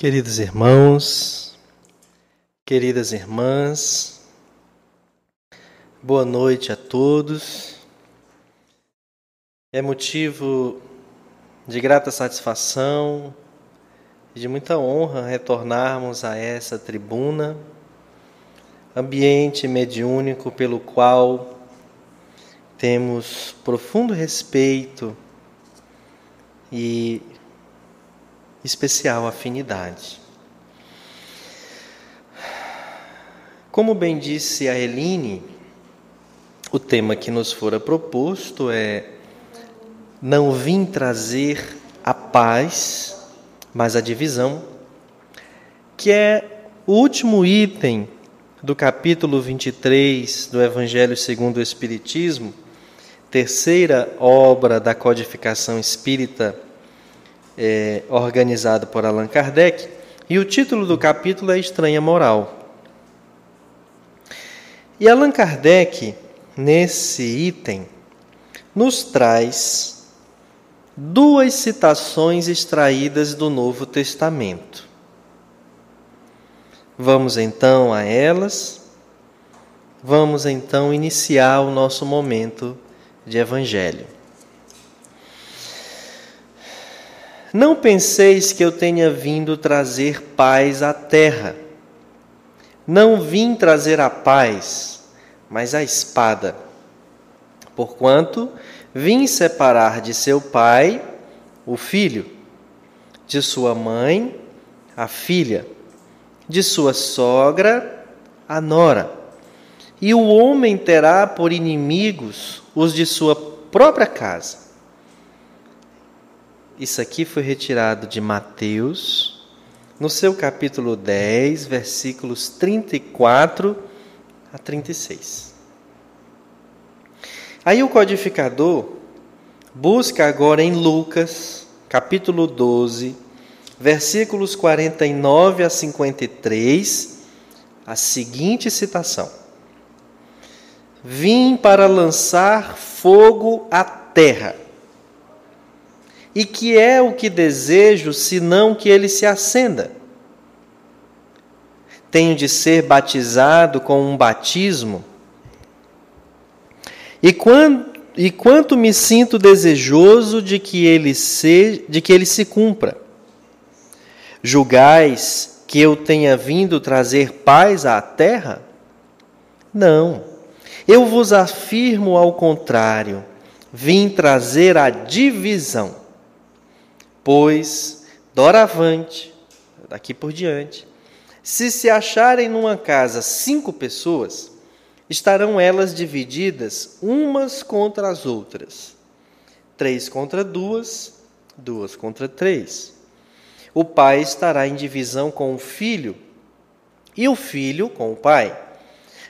Queridos irmãos, queridas irmãs, boa noite a todos. É motivo de grata satisfação e de muita honra retornarmos a essa tribuna, ambiente mediúnico pelo qual temos profundo respeito e especial afinidade. Como bem disse a Eline, o tema que nos fora proposto é Não vim trazer a paz, mas a divisão, que é o último item do capítulo 23 do Evangelho segundo o Espiritismo, terceira obra da codificação espírita é, organizado por Allan Kardec, e o título do capítulo é Estranha Moral. E Allan Kardec, nesse item, nos traz duas citações extraídas do Novo Testamento. Vamos então a elas. Vamos então iniciar o nosso momento de Evangelho. Não penseis que eu tenha vindo trazer paz à terra. Não vim trazer a paz, mas a espada. Porquanto vim separar de seu pai o filho, de sua mãe a filha, de sua sogra a nora. E o homem terá por inimigos os de sua própria casa. Isso aqui foi retirado de Mateus, no seu capítulo 10, versículos 34 a 36. Aí o codificador busca agora em Lucas, capítulo 12, versículos 49 a 53, a seguinte citação: Vim para lançar fogo à terra e que é o que desejo, senão que ele se acenda? Tenho de ser batizado com um batismo? E quando e quanto me sinto desejoso de que ele se, de que ele se cumpra. Julgais que eu tenha vindo trazer paz à terra? Não. Eu vos afirmo ao contrário, vim trazer a divisão. Pois, doravante, daqui por diante, se se acharem numa casa cinco pessoas, estarão elas divididas umas contra as outras. Três contra duas, duas contra três. O pai estará em divisão com o filho, e o filho com o pai.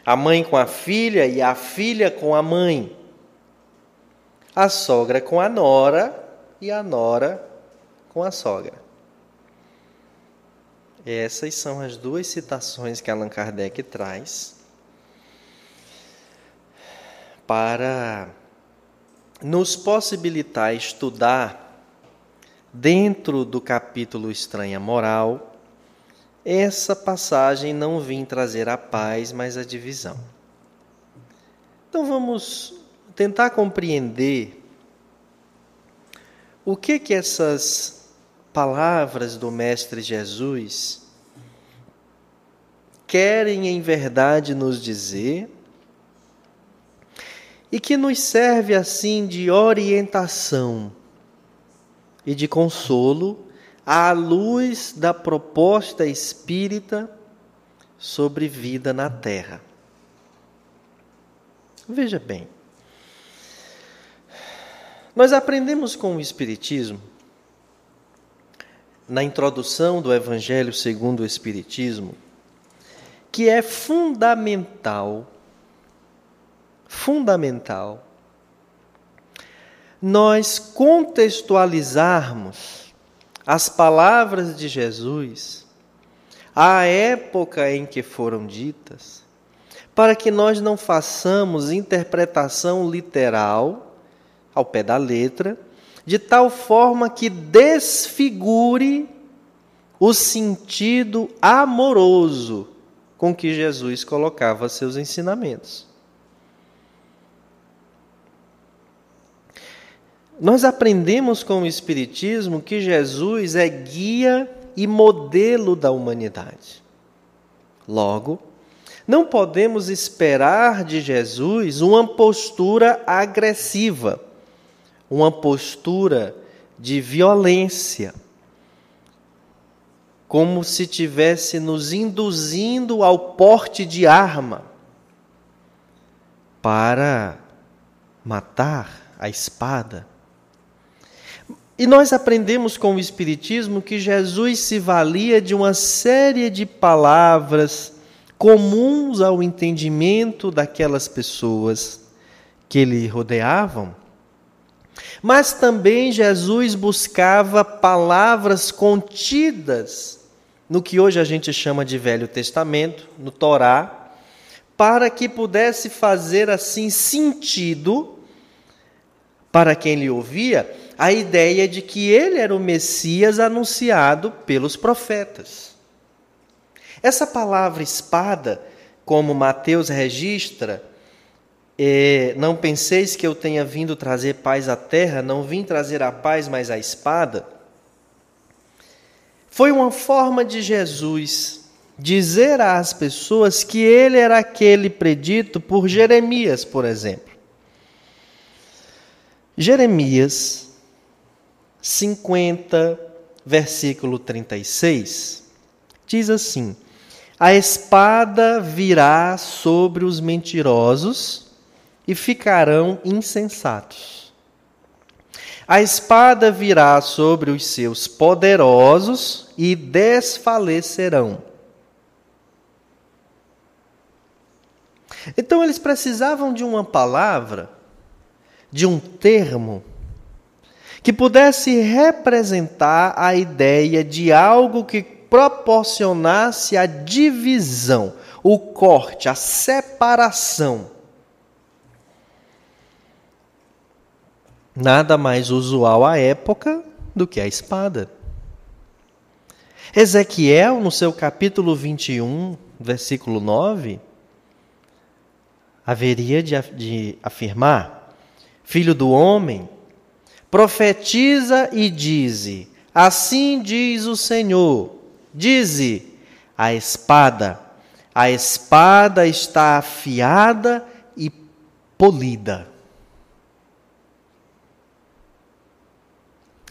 A mãe com a filha e a filha com a mãe. A sogra com a nora e a nora com a sogra. Essas são as duas citações que Allan Kardec traz para nos possibilitar estudar dentro do capítulo Estranha Moral essa passagem não vim trazer a paz, mas a divisão. Então vamos tentar compreender o que que essas palavras do Mestre Jesus querem em verdade nos dizer e que nos serve assim de orientação e de consolo à luz da proposta espírita sobre vida na terra. Veja bem, nós aprendemos com o Espiritismo na introdução do Evangelho segundo o Espiritismo, que é fundamental, fundamental, nós contextualizarmos as palavras de Jesus à época em que foram ditas, para que nós não façamos interpretação literal, ao pé da letra, de tal forma que desfigure o sentido amoroso com que Jesus colocava seus ensinamentos. Nós aprendemos com o Espiritismo que Jesus é guia e modelo da humanidade. Logo, não podemos esperar de Jesus uma postura agressiva, uma postura de violência, como se tivesse nos induzindo ao porte de arma para matar a espada. E nós aprendemos com o Espiritismo que Jesus se valia de uma série de palavras comuns ao entendimento daquelas pessoas que lhe rodeavam. Mas também Jesus buscava palavras contidas no que hoje a gente chama de Velho Testamento, no Torá, para que pudesse fazer assim sentido para quem lhe ouvia a ideia de que ele era o Messias anunciado pelos profetas. Essa palavra espada, como Mateus registra, é, não penseis que eu tenha vindo trazer paz à terra, não vim trazer a paz, mas a espada. Foi uma forma de Jesus dizer às pessoas que ele era aquele predito por Jeremias, por exemplo. Jeremias 50, versículo 36, diz assim: A espada virá sobre os mentirosos e ficarão insensatos. A espada virá sobre os seus poderosos e desfalecerão. Então eles precisavam de uma palavra, de um termo que pudesse representar a ideia de algo que proporcionasse a divisão, o corte, a separação. Nada mais usual à época do que a espada. Ezequiel, no seu capítulo 21, versículo 9, haveria de, afirmar: Filho do homem, Profetiza e dize: Assim diz o Senhor: Dize, a espada, a espada está afiada e polida.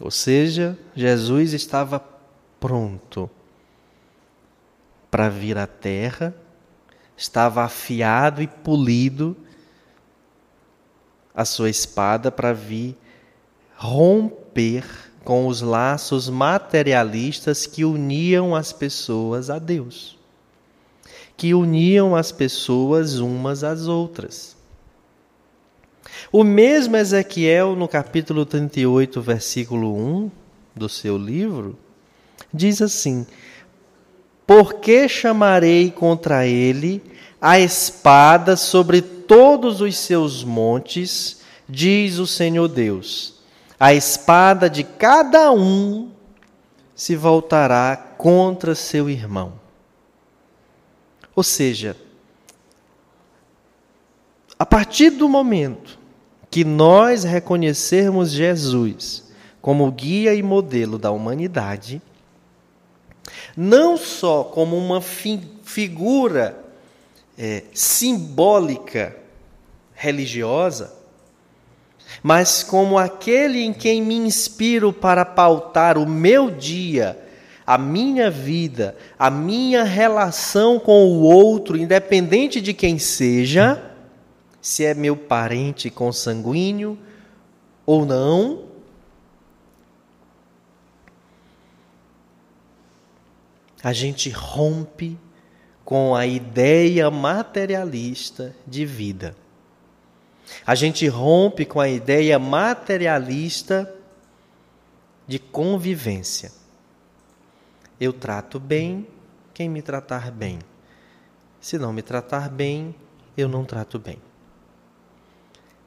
Ou seja, Jesus estava pronto para vir à terra, estava afiado e polido a sua espada para vir romper com os laços materialistas que uniam as pessoas a Deus, que uniam as pessoas umas às outras. O mesmo Ezequiel, no capítulo 38, versículo 1 do seu livro, diz assim: Porque chamarei contra ele a espada sobre todos os seus montes, diz o Senhor Deus a espada de cada um se voltará contra seu irmão. Ou seja, a partir do momento que nós reconhecermos Jesus como guia e modelo da humanidade, não só como uma fi figura é, simbólica religiosa, mas como aquele em quem me inspiro para pautar o meu dia, a minha vida, a minha relação com o outro, independente de quem seja, se é meu parente consanguíneo ou não. A gente rompe com a ideia materialista de vida. A gente rompe com a ideia materialista de convivência. Eu trato bem quem me tratar bem. Se não me tratar bem, eu não trato bem.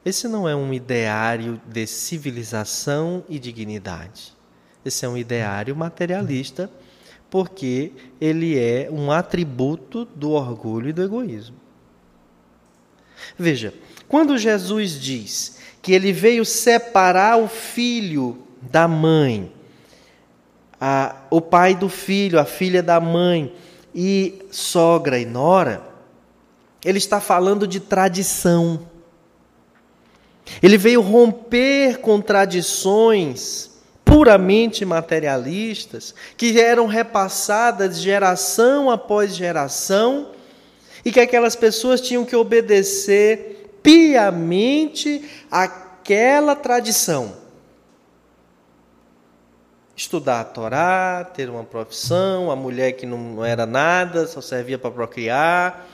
Esse não é um ideário de civilização e dignidade. Esse é um ideário materialista porque ele é um atributo do orgulho e do egoísmo. Veja, quando Jesus diz que ele veio separar o filho da mãe, a, o pai do filho, a filha da mãe, e sogra e nora, ele está falando de tradição. Ele veio romper com tradições puramente materialistas que eram repassadas geração após geração e que aquelas pessoas tinham que obedecer piamente àquela tradição. Estudar a Torá, ter uma profissão, a mulher que não era nada, só servia para procriar,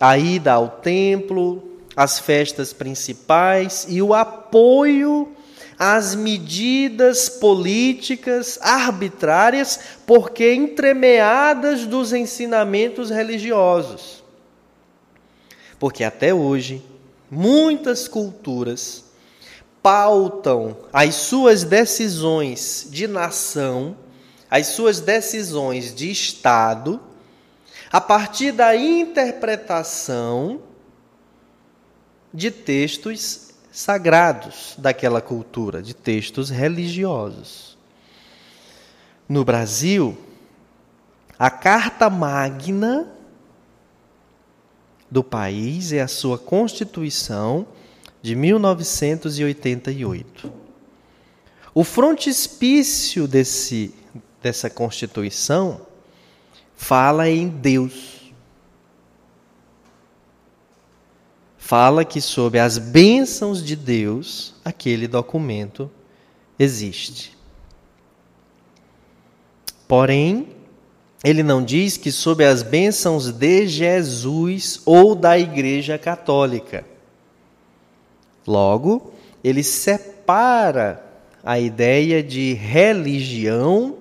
a ida ao templo, as festas principais e o apoio às medidas políticas arbitrárias, porque entremeadas dos ensinamentos religiosos. Porque até hoje, muitas culturas pautam as suas decisões de nação, as suas decisões de Estado, a partir da interpretação de textos sagrados daquela cultura, de textos religiosos. No Brasil, a Carta Magna do país é a sua Constituição de 1988. O frontispício desse, dessa Constituição fala em Deus. Fala que sob as bênçãos de Deus, aquele documento existe. Porém, ele não diz que sob as bênçãos de Jesus ou da Igreja Católica. Logo, ele separa a ideia de religião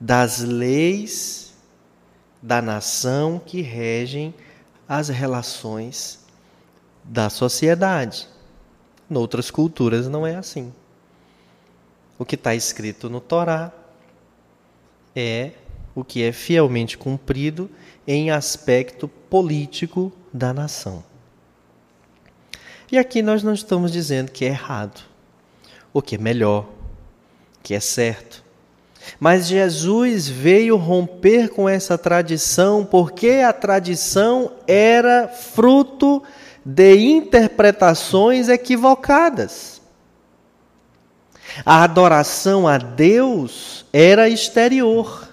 das leis da nação que regem as relações da sociedade. Noutras culturas não é assim. O que está escrito no Torá é o que é fielmente cumprido em aspecto político da nação. E aqui nós não estamos dizendo que é errado, ou que é melhor, que é certo. Mas Jesus veio romper com essa tradição porque a tradição era fruto de interpretações equivocadas. A adoração a Deus era exterior.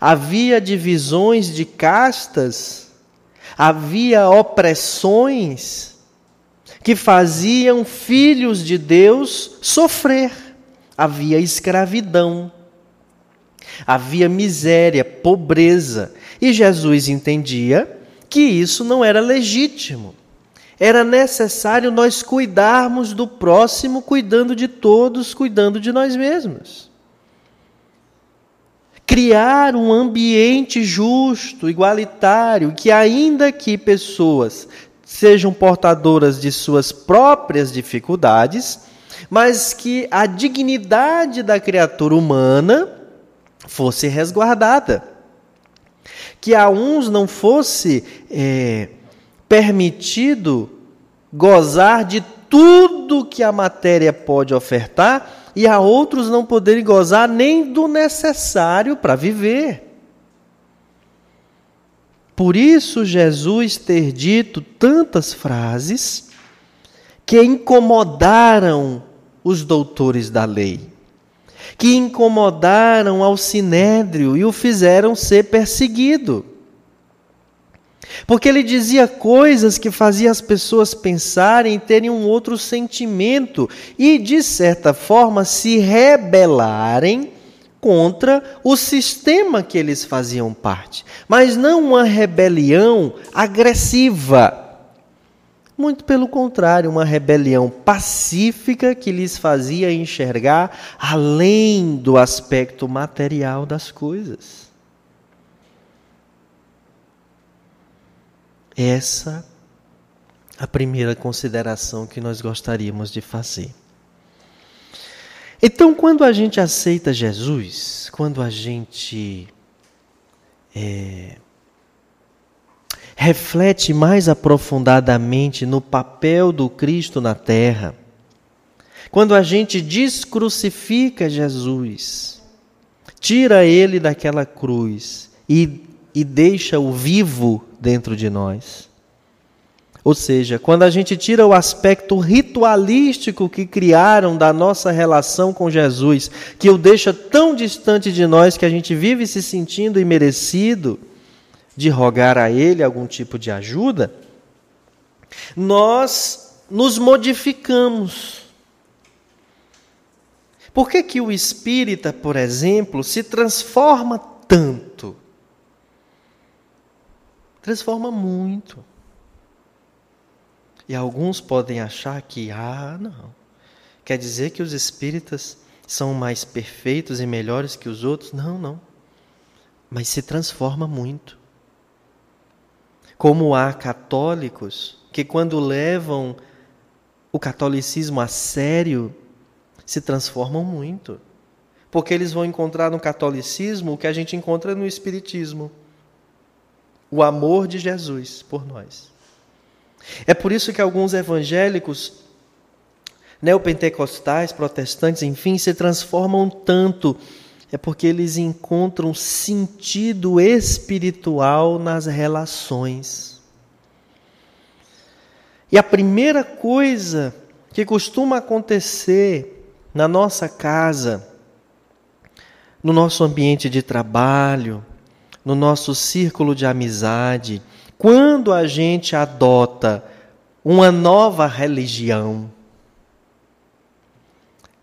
Havia divisões de castas, havia opressões que faziam filhos de Deus sofrer. Havia escravidão, havia miséria, pobreza. E Jesus entendia que isso não era legítimo. Era necessário nós cuidarmos do próximo, cuidando de todos, cuidando de nós mesmos. Criar um ambiente justo, igualitário, que ainda que pessoas sejam portadoras de suas próprias dificuldades, mas que a dignidade da criatura humana fosse resguardada que a uns não fosse é, permitido gozar de tudo que a matéria pode ofertar e a outros não poderem gozar nem do necessário para viver. Por isso, Jesus ter dito tantas frases que incomodaram os doutores da lei que incomodaram ao sinédrio e o fizeram ser perseguido. Porque ele dizia coisas que faziam as pessoas pensarem, terem um outro sentimento e, de certa forma, se rebelarem contra o sistema que eles faziam parte. Mas não uma rebelião agressiva muito pelo contrário, uma rebelião pacífica que lhes fazia enxergar além do aspecto material das coisas. Essa a primeira consideração que nós gostaríamos de fazer. Então, quando a gente aceita Jesus, quando a gente é, reflete mais aprofundadamente no papel do Cristo na terra, quando a gente descrucifica Jesus, tira ele daquela cruz e, e deixa-o vivo dentro de nós. Ou seja, quando a gente tira o aspecto ritualístico que criaram da nossa relação com Jesus, que o deixa tão distante de nós que a gente vive se sentindo imerecido de rogar a Ele algum tipo de ajuda, nós nos modificamos. Por que, que o espírita, por exemplo, se transforma tanto? Transforma muito. E alguns podem achar que, ah, não. Quer dizer que os espíritas são mais perfeitos e melhores que os outros? Não, não. Mas se transforma muito. Como há católicos que, quando levam o catolicismo a sério, se transformam muito. Porque eles vão encontrar no catolicismo o que a gente encontra no espiritismo: o amor de Jesus por nós. É por isso que alguns evangélicos, neopentecostais, protestantes, enfim, se transformam tanto. É porque eles encontram sentido espiritual nas relações. E a primeira coisa que costuma acontecer na nossa casa, no nosso ambiente de trabalho, no nosso círculo de amizade, quando a gente adota uma nova religião,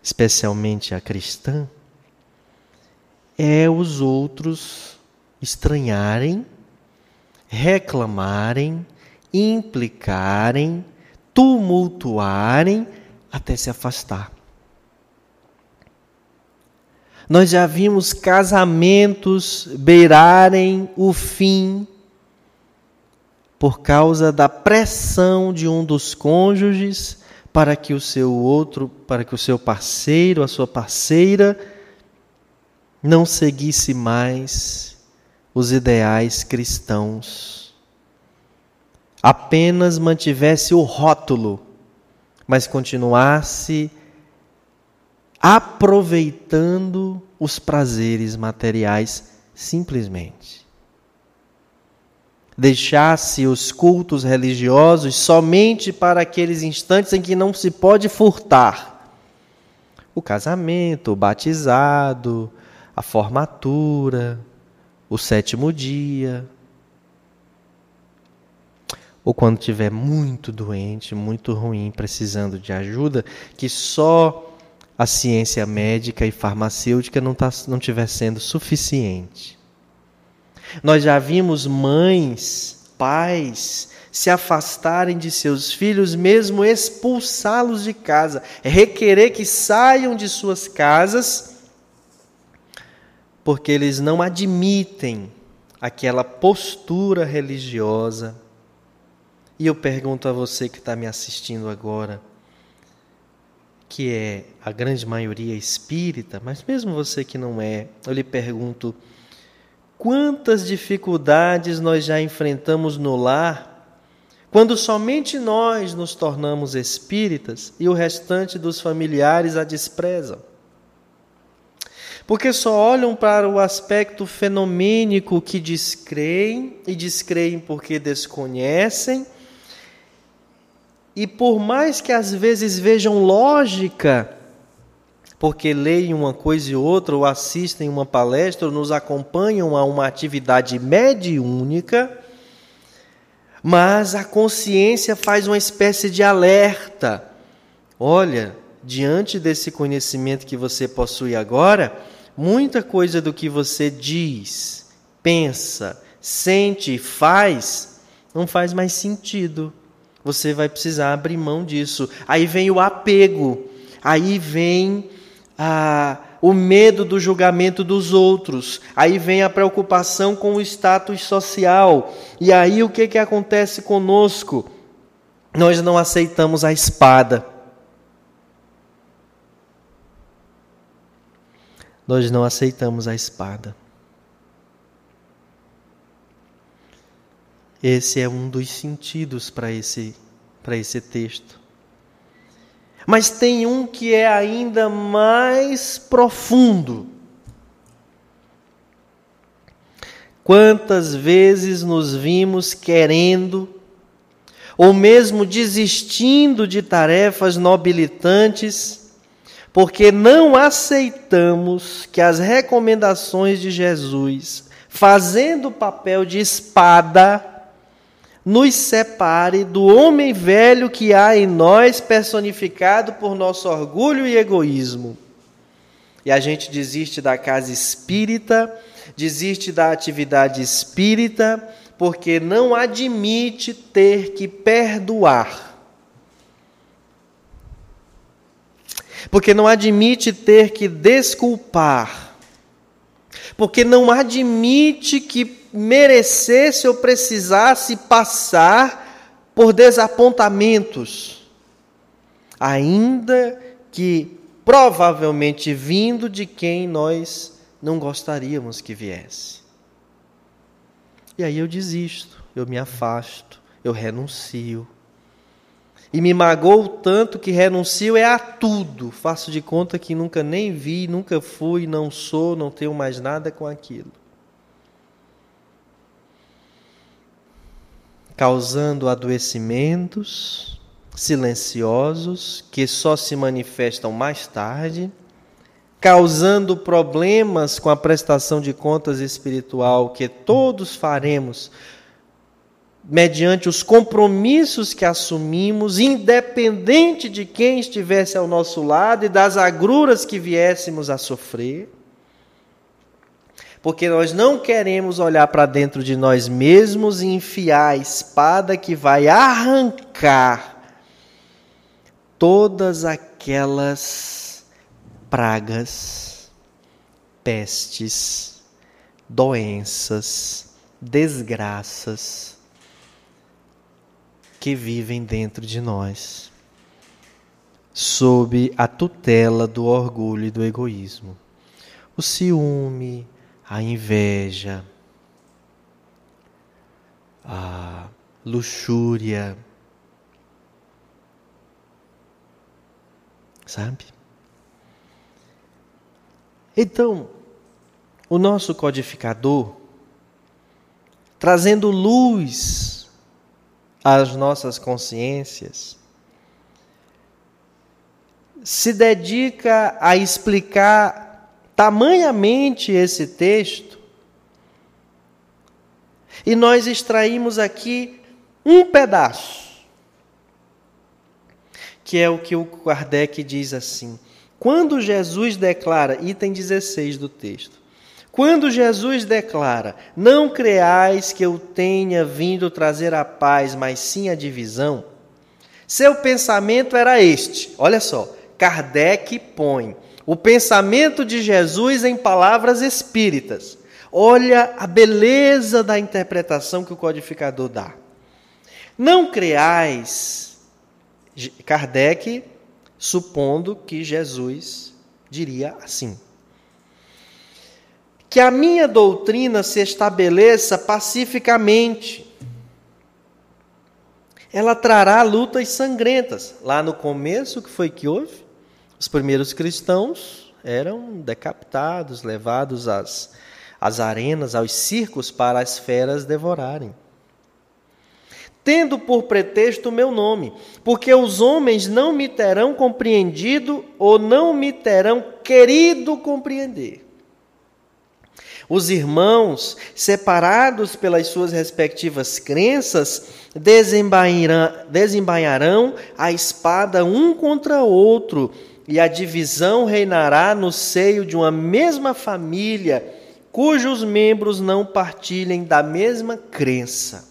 especialmente a cristã, é os outros estranharem, reclamarem, implicarem, tumultuarem até se afastar. Nós já vimos casamentos beirarem o fim por causa da pressão de um dos cônjuges para que o seu outro, para que o seu parceiro, a sua parceira não seguisse mais os ideais cristãos. Apenas mantivesse o rótulo, mas continuasse aproveitando os prazeres materiais simplesmente deixasse os cultos religiosos somente para aqueles instantes em que não se pode furtar. O casamento, o batizado, a formatura, o sétimo dia. Ou quando estiver muito doente, muito ruim, precisando de ajuda, que só a ciência médica e farmacêutica não, tá, não estiver sendo suficiente. Nós já vimos mães, pais se afastarem de seus filhos, mesmo expulsá-los de casa, requerer que saiam de suas casas, porque eles não admitem aquela postura religiosa. E eu pergunto a você que está me assistindo agora, que é a grande maioria espírita, mas mesmo você que não é, eu lhe pergunto: Quantas dificuldades nós já enfrentamos no lar, quando somente nós nos tornamos espíritas e o restante dos familiares a desprezam. Porque só olham para o aspecto fenomênico que descreem, e descreem porque desconhecem, e por mais que às vezes vejam lógica porque leem uma coisa e outra, ou assistem uma palestra, ou nos acompanham a uma atividade mediúnica, mas a consciência faz uma espécie de alerta. Olha, diante desse conhecimento que você possui agora, muita coisa do que você diz, pensa, sente e faz não faz mais sentido. Você vai precisar abrir mão disso. Aí vem o apego, aí vem ah, o medo do julgamento dos outros, aí vem a preocupação com o status social, e aí o que, que acontece conosco? Nós não aceitamos a espada. Nós não aceitamos a espada. Esse é um dos sentidos para esse, para esse texto. Mas tem um que é ainda mais profundo. Quantas vezes nos vimos querendo, ou mesmo desistindo de tarefas nobilitantes, porque não aceitamos que as recomendações de Jesus, fazendo o papel de espada, nos separe do homem velho que há em nós, personificado por nosso orgulho e egoísmo. E a gente desiste da casa espírita, desiste da atividade espírita, porque não admite ter que perdoar. Porque não admite ter que desculpar. Porque não admite que merecesse ou precisasse passar por desapontamentos, ainda que provavelmente vindo de quem nós não gostaríamos que viesse. E aí eu desisto, eu me afasto, eu renuncio. E me magoo tanto que renuncio é a tudo. Faço de conta que nunca nem vi, nunca fui, não sou, não tenho mais nada com aquilo. causando adoecimentos silenciosos que só se manifestam mais tarde, causando problemas com a prestação de contas espiritual que todos faremos mediante os compromissos que assumimos, independente de quem estivesse ao nosso lado e das agruras que viéssemos a sofrer. Porque nós não queremos olhar para dentro de nós mesmos e enfiar a espada que vai arrancar todas aquelas pragas, pestes, doenças, desgraças que vivem dentro de nós, sob a tutela do orgulho e do egoísmo. O ciúme, a inveja, a luxúria, sabe? Então, o nosso codificador, trazendo luz às nossas consciências, se dedica a explicar tamanhamente esse texto, e nós extraímos aqui um pedaço, que é o que o Kardec diz assim: quando Jesus declara, item 16 do texto, quando Jesus declara: Não creais que eu tenha vindo trazer a paz, mas sim a divisão, seu pensamento era este. Olha só, Kardec põe o pensamento de Jesus em palavras espíritas. Olha a beleza da interpretação que o codificador dá. Não creais, Kardec supondo que Jesus diria assim: que a minha doutrina se estabeleça pacificamente. Ela trará lutas sangrentas. Lá no começo, que foi que houve? Os primeiros cristãos eram decapitados, levados às, às arenas, aos circos para as feras devorarem. Tendo por pretexto o meu nome, porque os homens não me terão compreendido ou não me terão querido compreender. Os irmãos, separados pelas suas respectivas crenças, desembainharão a espada um contra outro e a divisão reinará no seio de uma mesma família, cujos membros não partilhem da mesma crença.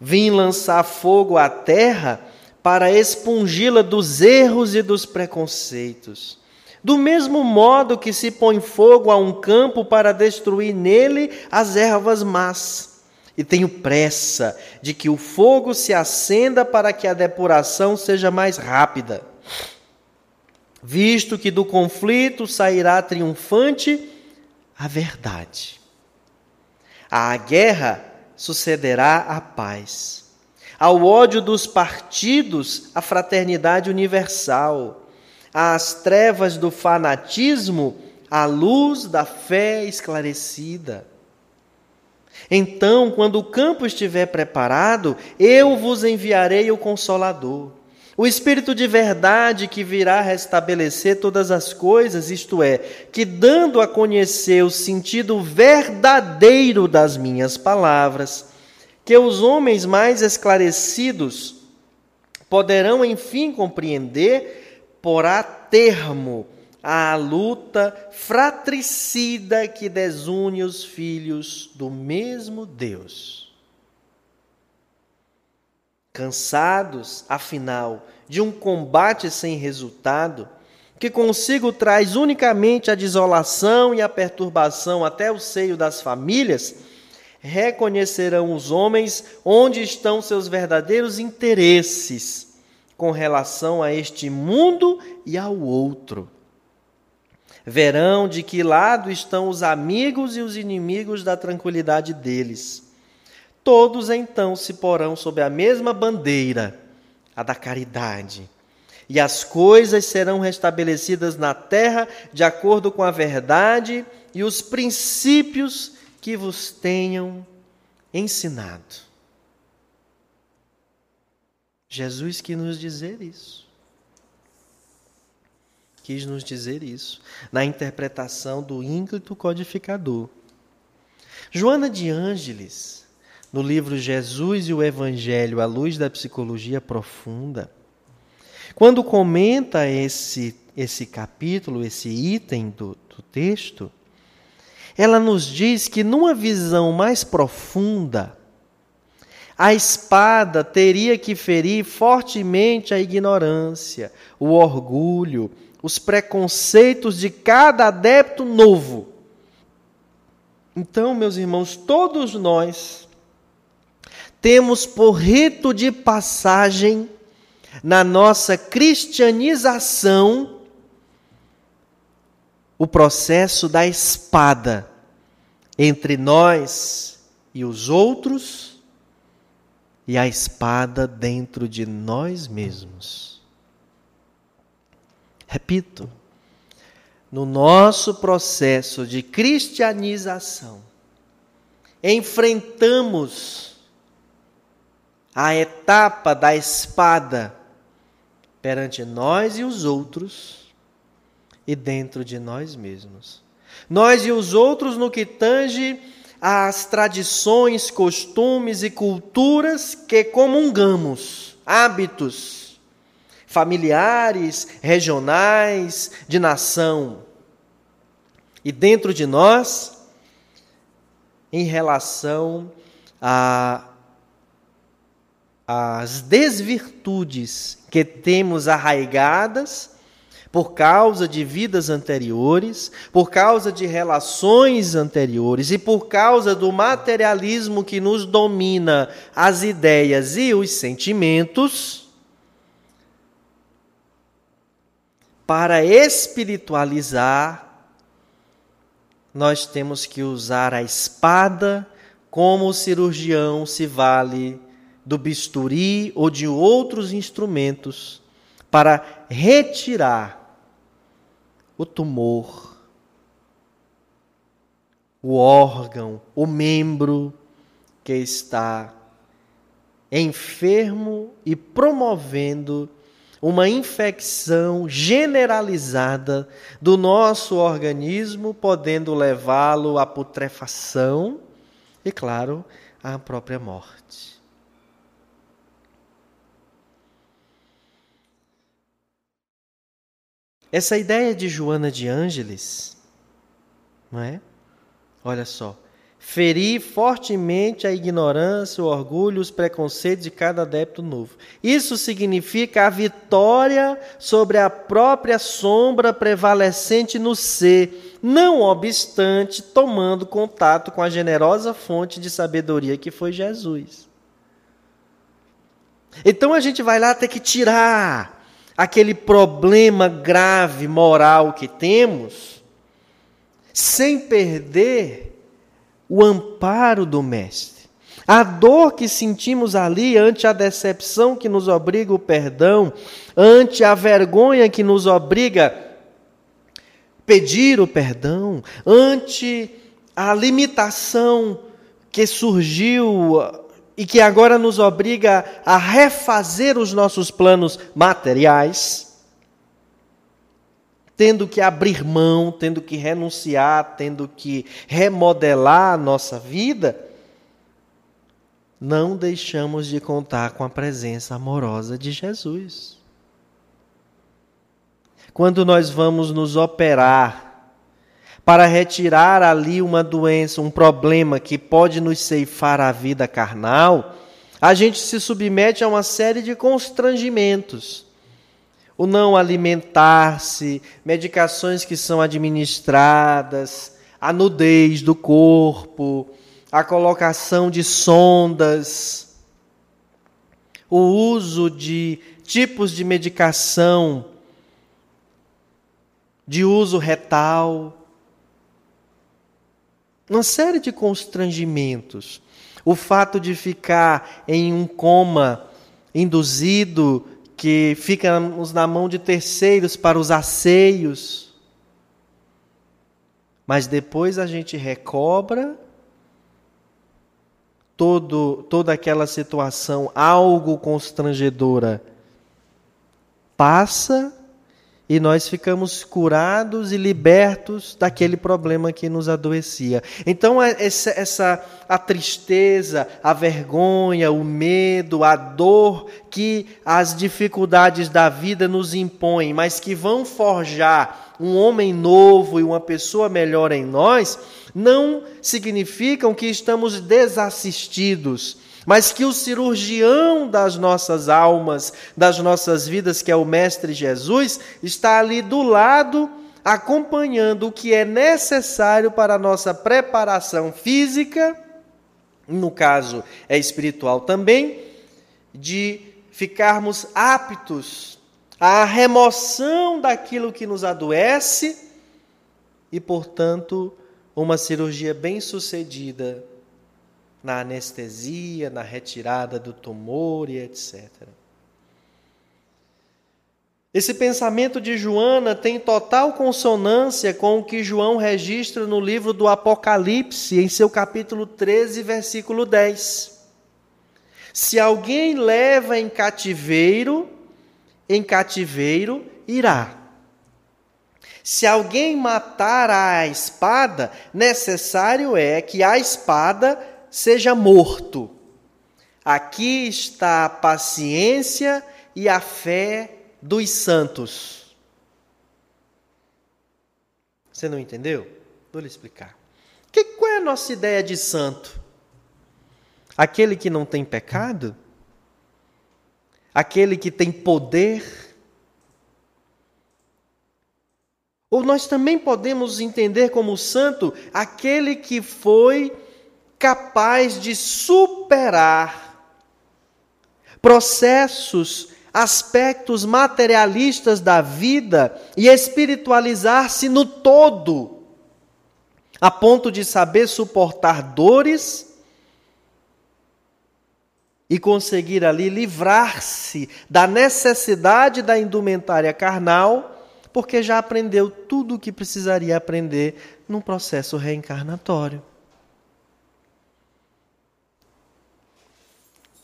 Vim lançar fogo à terra para expungi-la dos erros e dos preconceitos. Do mesmo modo que se põe fogo a um campo para destruir nele as ervas más e tenho pressa de que o fogo se acenda para que a depuração seja mais rápida. visto que do conflito sairá triunfante a verdade. À guerra sucederá a paz. Ao ódio dos partidos, a fraternidade universal. Às trevas do fanatismo, a luz da fé esclarecida. Então, quando o campo estiver preparado, eu vos enviarei o Consolador, o Espírito de verdade que virá restabelecer todas as coisas, isto é, que dando a conhecer o sentido verdadeiro das minhas palavras, que os homens mais esclarecidos poderão enfim compreender, porá termo à luta fratricida que desune os filhos do mesmo Deus. Cansados, afinal, de um combate sem resultado, que consigo traz unicamente a desolação e a perturbação até o seio das famílias, reconhecerão os homens onde estão seus verdadeiros interesses com relação a este mundo e ao outro verão de que lado estão os amigos e os inimigos da tranquilidade deles. Todos então se porão sob a mesma bandeira, a da caridade. E as coisas serão restabelecidas na terra de acordo com a verdade e os princípios que vos tenham ensinado. Jesus que nos dizer isso quis nos dizer isso, na interpretação do ínclito codificador. Joana de Ângeles, no livro Jesus e o Evangelho à luz da psicologia profunda, quando comenta esse, esse capítulo, esse item do, do texto, ela nos diz que numa visão mais profunda, a espada teria que ferir fortemente a ignorância, o orgulho, os preconceitos de cada adepto novo. Então, meus irmãos, todos nós temos por rito de passagem na nossa cristianização o processo da espada entre nós e os outros e a espada dentro de nós mesmos. Repito, no nosso processo de cristianização, enfrentamos a etapa da espada perante nós e os outros e dentro de nós mesmos. Nós e os outros no que tange às tradições, costumes e culturas que comungamos, hábitos familiares, regionais, de nação. E dentro de nós, em relação a as desvirtudes que temos arraigadas por causa de vidas anteriores, por causa de relações anteriores e por causa do materialismo que nos domina as ideias e os sentimentos, para espiritualizar, nós temos que usar a espada como o cirurgião se vale do bisturi ou de outros instrumentos para retirar o tumor, o órgão, o membro que está enfermo e promovendo uma infecção generalizada do nosso organismo, podendo levá-lo à putrefação e, claro, à própria morte. Essa ideia de Joana de Ângeles, não é? Olha só, ferir fortemente a ignorância, o orgulho, os preconceitos de cada adepto novo. Isso significa a vitória sobre a própria sombra prevalecente no ser, não obstante tomando contato com a generosa fonte de sabedoria que foi Jesus. Então a gente vai lá ter que tirar aquele problema grave moral que temos, sem perder o amparo do Mestre. A dor que sentimos ali ante a decepção que nos obriga o perdão, ante a vergonha que nos obriga pedir o perdão, ante a limitação que surgiu e que agora nos obriga a refazer os nossos planos materiais, tendo que abrir mão, tendo que renunciar, tendo que remodelar a nossa vida, não deixamos de contar com a presença amorosa de Jesus. Quando nós vamos nos operar, para retirar ali uma doença, um problema que pode nos ceifar a vida carnal, a gente se submete a uma série de constrangimentos. O não alimentar-se, medicações que são administradas, a nudez do corpo, a colocação de sondas, o uso de tipos de medicação de uso retal, uma série de constrangimentos. O fato de ficar em um coma induzido, que ficamos na mão de terceiros para os asseios. Mas depois a gente recobra todo, toda aquela situação algo constrangedora passa e nós ficamos curados e libertos daquele problema que nos adoecia. Então é essa, essa a tristeza, a vergonha, o medo, a dor que as dificuldades da vida nos impõem, mas que vão forjar um homem novo e uma pessoa melhor em nós, não significam que estamos desassistidos mas que o cirurgião das nossas almas, das nossas vidas, que é o Mestre Jesus, está ali do lado, acompanhando o que é necessário para a nossa preparação física, no caso é espiritual também, de ficarmos aptos à remoção daquilo que nos adoece e, portanto, uma cirurgia bem-sucedida na anestesia, na retirada do tumor e etc. Esse pensamento de Joana tem total consonância com o que João registra no livro do Apocalipse, em seu capítulo 13, versículo 10. Se alguém leva em cativeiro, em cativeiro irá. Se alguém matar a espada, necessário é que a espada seja morto. Aqui está a paciência e a fé dos santos. Você não entendeu? Vou lhe explicar. Que, qual é a nossa ideia de santo? Aquele que não tem pecado? Aquele que tem poder? Ou nós também podemos entender como santo aquele que foi capaz de superar processos, aspectos materialistas da vida e espiritualizar-se no todo, a ponto de saber suportar dores e conseguir ali livrar-se da necessidade da indumentária carnal, porque já aprendeu tudo o que precisaria aprender num processo reencarnatório.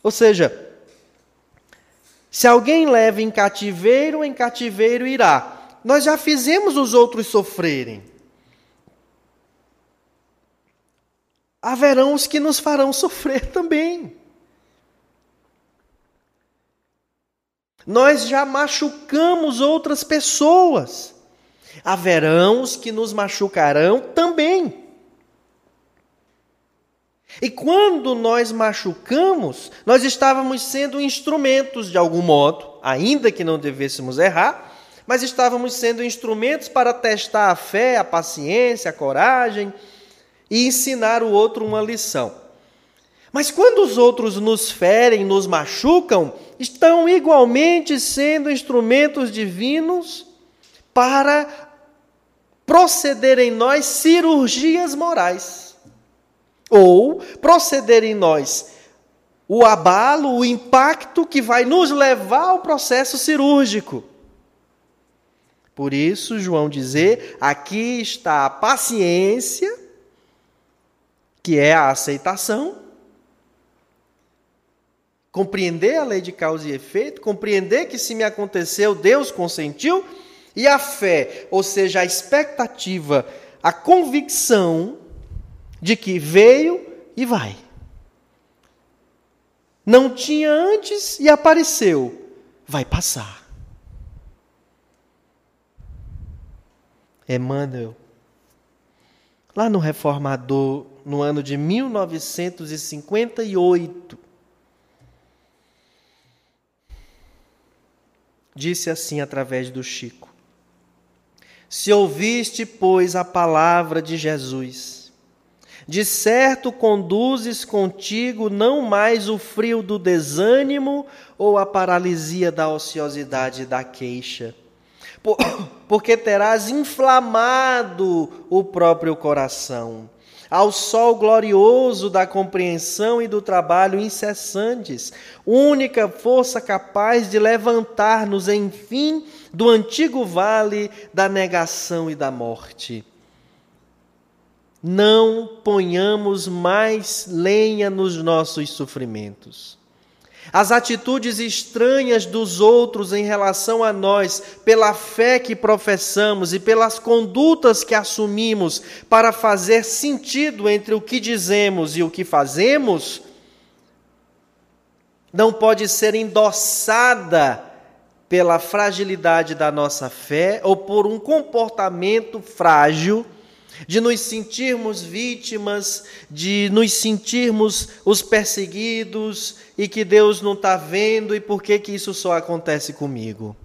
Ou seja, se alguém leva em cativeiro, em cativeiro irá. Nós já fizemos os outros sofrerem. Haverão os que nos farão sofrer também. Nós já machucamos outras pessoas. Haverão os que nos machucarão também. E quando nós machucamos, nós estávamos sendo instrumentos de algum modo, ainda que não devêssemos errar, mas estávamos sendo instrumentos para testar a fé, a paciência, a coragem e ensinar o outro uma lição. Mas quando os outros nos ferem, nos machucam, estão igualmente sendo instrumentos divinos para proceder em nós cirurgias morais. Ou proceder em nós o abalo, o impacto que vai nos levar ao processo cirúrgico. Por isso, João dizer: aqui está a paciência, que é a aceitação, compreender a lei de causa e efeito, compreender que se me aconteceu, Deus consentiu, e a fé, ou seja, a expectativa, a convicção de que veio e vai. Não tinha antes e apareceu, vai passar. Emmanuel, lá no Reformador, no ano de 1958, disse assim através do Chico: Se ouviste, pois, a palavra de Jesus, de certo conduzes contigo não mais o frio do desânimo ou a paralisia da ociosidade e da queixa porque terás inflamado o próprio coração. Ao sol glorioso da compreensão e do trabalho incessantes, única força capaz de levantar-nos, enfim, do antigo vale da negação e da morte. Não ponhamos mais lenha nos nossos sofrimentos. As atitudes estranhas dos outros em relação a nós, pela fé que professamos e pelas condutas que assumimos para fazer sentido entre o que dizemos e o que fazemos, não pode ser endossada pela fragilidade da nossa fé ou por um comportamento frágil de nos sentirmos vítimas, de nos sentirmos os perseguidos e que Deus não está vendo e por que, que isso só acontece comigo.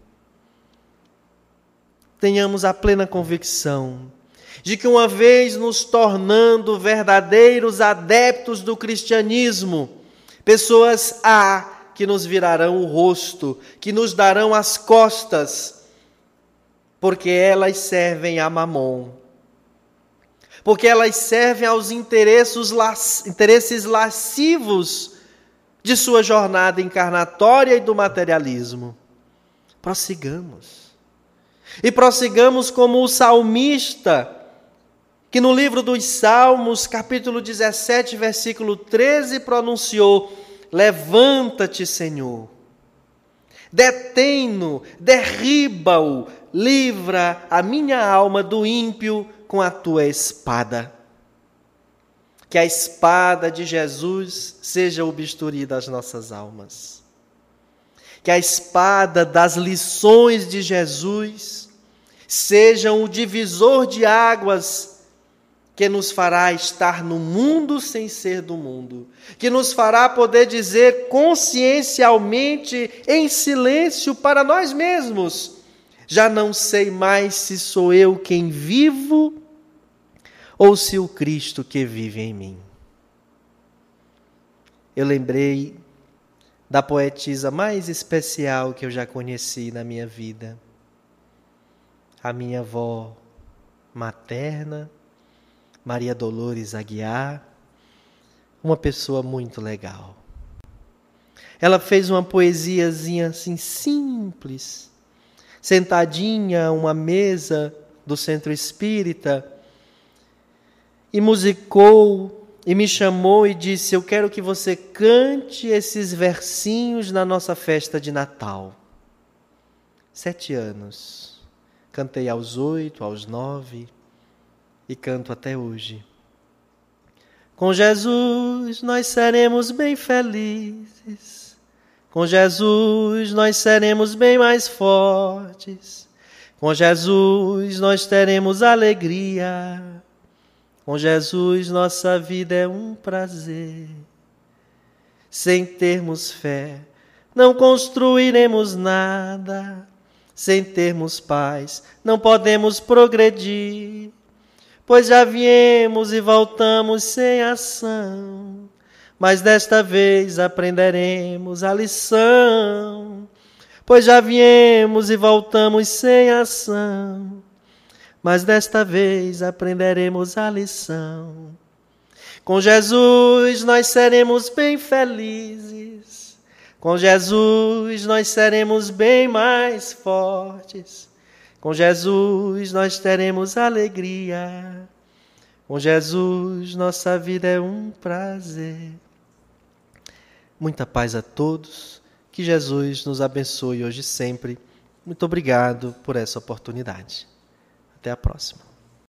Tenhamos a plena convicção de que, uma vez nos tornando verdadeiros adeptos do cristianismo, pessoas há que nos virarão o rosto, que nos darão as costas, porque elas servem a Mamon porque elas servem aos interesses, interesses lascivos de sua jornada encarnatória e do materialismo. Prossigamos. E prossigamos como o salmista, que no livro dos Salmos, capítulo 17, versículo 13, pronunciou: Levanta-te, Senhor. Detém-no, derriba-o, livra a minha alma do ímpio com a tua espada. Que a espada de Jesus seja o bisturi das nossas almas. Que a espada das lições de Jesus seja o divisor de águas que nos fará estar no mundo sem ser do mundo, que nos fará poder dizer consciencialmente, em silêncio para nós mesmos: já não sei mais se sou eu quem vivo ou se o Cristo que vive em mim. Eu lembrei da poetisa mais especial que eu já conheci na minha vida, a minha avó materna, Maria Dolores Aguiar, uma pessoa muito legal. Ela fez uma poesiazinha assim simples, sentadinha a uma mesa do centro espírita, e musicou e me chamou e disse: Eu quero que você cante esses versinhos na nossa festa de Natal. Sete anos. Cantei aos oito, aos nove e canto até hoje. Com Jesus nós seremos bem felizes. Com Jesus nós seremos bem mais fortes. Com Jesus nós teremos alegria. Com Jesus, nossa vida é um prazer. Sem termos fé, não construiremos nada. Sem termos paz, não podemos progredir. Pois já viemos e voltamos sem ação. mas desta vez aprenderemos a lição. Pois já viemos e voltamos sem ação, mas desta vez aprenderemos a lição. Com Jesus nós seremos bem felizes, com Jesus nós seremos bem mais fortes, com Jesus nós teremos alegria. Com Jesus, nossa vida é um prazer. Muita paz a todos. Que Jesus nos abençoe hoje e sempre. Muito obrigado por essa oportunidade. Até a próxima.